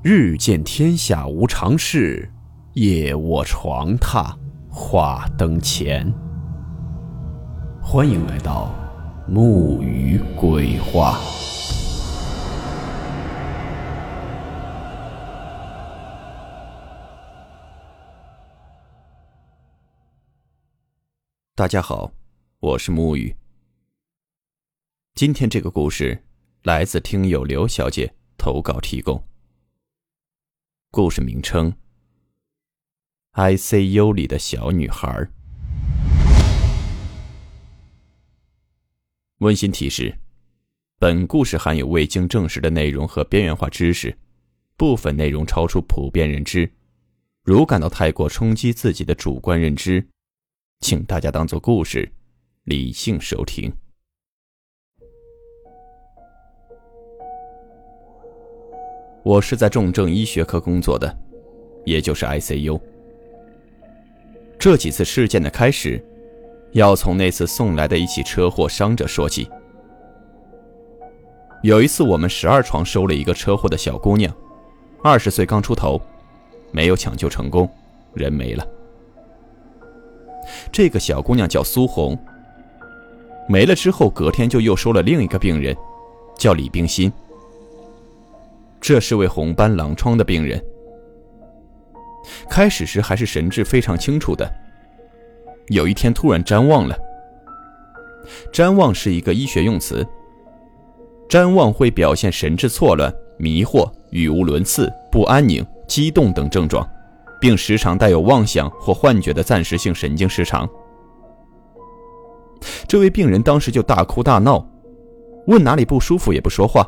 日见天下无常事，夜卧床榻话灯前。欢迎来到木鱼鬼话。大家好，我是木鱼。今天这个故事来自听友刘小姐投稿提供。故事名称：ICU 里的小女孩。温馨提示：本故事含有未经证实的内容和边缘化知识，部分内容超出普遍认知。如感到太过冲击自己的主观认知，请大家当做故事，理性收听。我是在重症医学科工作的，也就是 ICU。这几次事件的开始，要从那次送来的一起车祸伤者说起。有一次，我们十二床收了一个车祸的小姑娘，二十岁刚出头，没有抢救成功，人没了。这个小姑娘叫苏红。没了之后，隔天就又收了另一个病人，叫李冰心。这是位红斑狼疮的病人。开始时还是神志非常清楚的，有一天突然谵妄了。谵妄是一个医学用词，谵妄会表现神志错乱、迷惑、语无伦次、不安宁、激动等症状，并时常带有妄想或幻觉的暂时性神经失常。这位病人当时就大哭大闹，问哪里不舒服也不说话。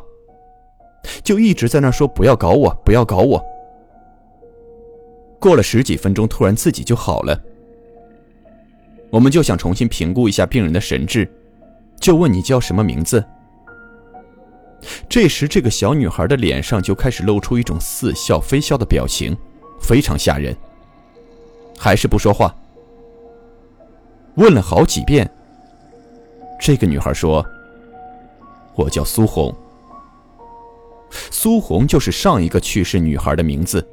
就一直在那说不要搞我，不要搞我。过了十几分钟，突然自己就好了。我们就想重新评估一下病人的神智，就问你叫什么名字。这时，这个小女孩的脸上就开始露出一种似笑非笑的表情，非常吓人。还是不说话。问了好几遍，这个女孩说：“我叫苏红。”苏红就是上一个去世女孩的名字。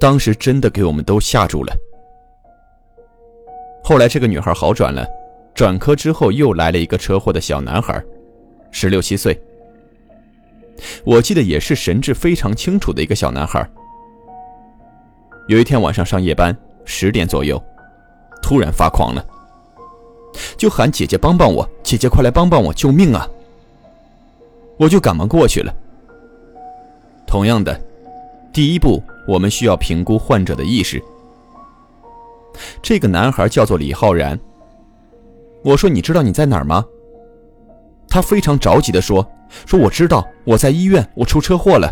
当时真的给我们都吓住了。后来这个女孩好转了，转科之后又来了一个车祸的小男孩，十六七岁。我记得也是神志非常清楚的一个小男孩。有一天晚上上夜班，十点左右，突然发狂了，就喊姐姐帮帮我，姐姐快来帮帮我，救命啊！我就赶忙过去了。同样的，第一步我们需要评估患者的意识。这个男孩叫做李浩然。我说：“你知道你在哪儿吗？”他非常着急地说：“说我知道，我在医院，我出车祸了。”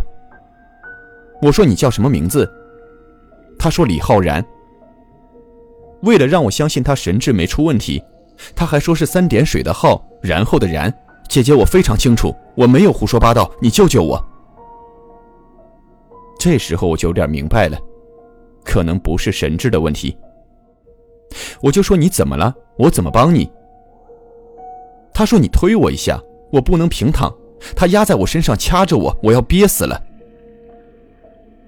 我说：“你叫什么名字？”他说：“李浩然。”为了让我相信他神志没出问题，他还说是三点水的浩，然后的然。姐姐，我非常清楚，我没有胡说八道，你救救我。这时候我就有点明白了，可能不是神智的问题。我就说你怎么了？我怎么帮你？他说你推我一下，我不能平躺，他压在我身上掐着我，我要憋死了。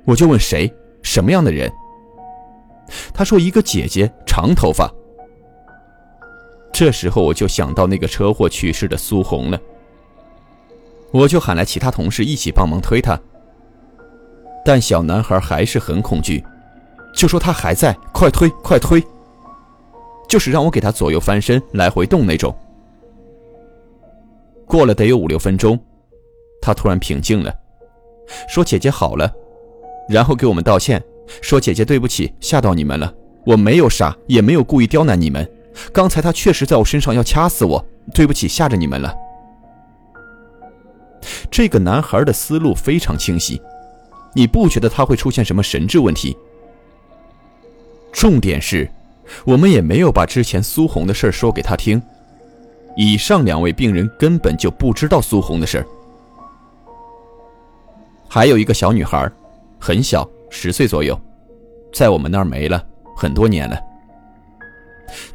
我就问谁？什么样的人？他说一个姐姐，长头发。这时候我就想到那个车祸去世的苏红了，我就喊来其他同事一起帮忙推他。但小男孩还是很恐惧，就说他还在，快推，快推，就是让我给他左右翻身，来回动那种。过了得有五六分钟，他突然平静了，说姐姐好了，然后给我们道歉，说姐姐对不起，吓到你们了，我没有傻，也没有故意刁难你们，刚才他确实在我身上要掐死我，对不起，吓着你们了。这个男孩的思路非常清晰。你不觉得他会出现什么神智问题？重点是，我们也没有把之前苏红的事说给他听。以上两位病人根本就不知道苏红的事还有一个小女孩，很小，十岁左右，在我们那儿没了很多年了。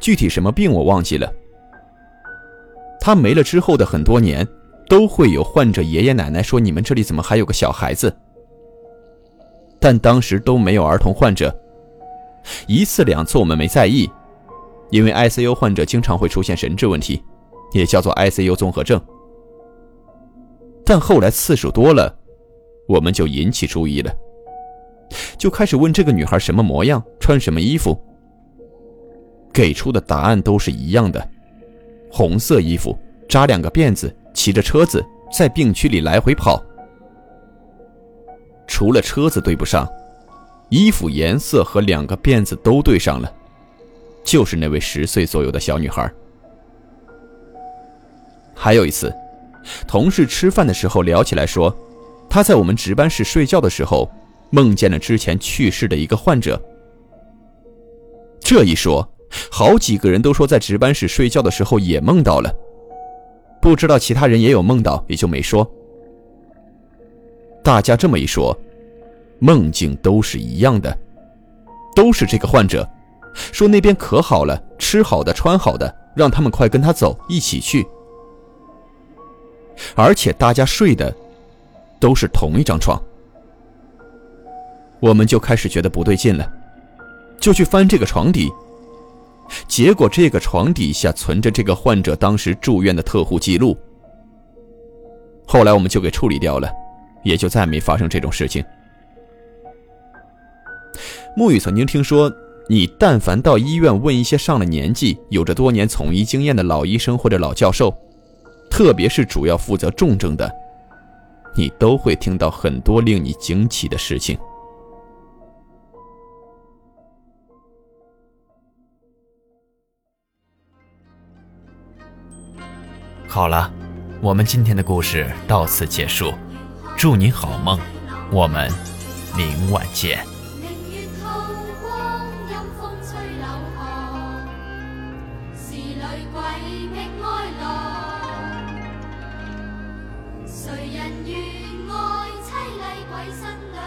具体什么病我忘记了。他没了之后的很多年，都会有患者爷爷奶奶说：“你们这里怎么还有个小孩子？”但当时都没有儿童患者。一次两次我们没在意，因为 ICU 患者经常会出现神志问题，也叫做 ICU 综合症。但后来次数多了，我们就引起注意了，就开始问这个女孩什么模样，穿什么衣服。给出的答案都是一样的：红色衣服，扎两个辫子，骑着车子在病区里来回跑。除了车子对不上。衣服颜色和两个辫子都对上了，就是那位十岁左右的小女孩。还有一次，同事吃饭的时候聊起来说，她在我们值班室睡觉的时候，梦见了之前去世的一个患者。这一说，好几个人都说在值班室睡觉的时候也梦到了，不知道其他人也有梦到，也就没说。大家这么一说。梦境都是一样的，都是这个患者，说那边可好了，吃好的，穿好的，让他们快跟他走，一起去。而且大家睡的都是同一张床，我们就开始觉得不对劲了，就去翻这个床底，结果这个床底下存着这个患者当时住院的特护记录。后来我们就给处理掉了，也就再没发生这种事情。沐雨曾经听说，你但凡到医院问一些上了年纪、有着多年从医经验的老医生或者老教授，特别是主要负责重症的，你都会听到很多令你惊奇的事情。好了，我们今天的故事到此结束，祝你好梦，我们明晚见。谁人愿爱妻礼鬼身？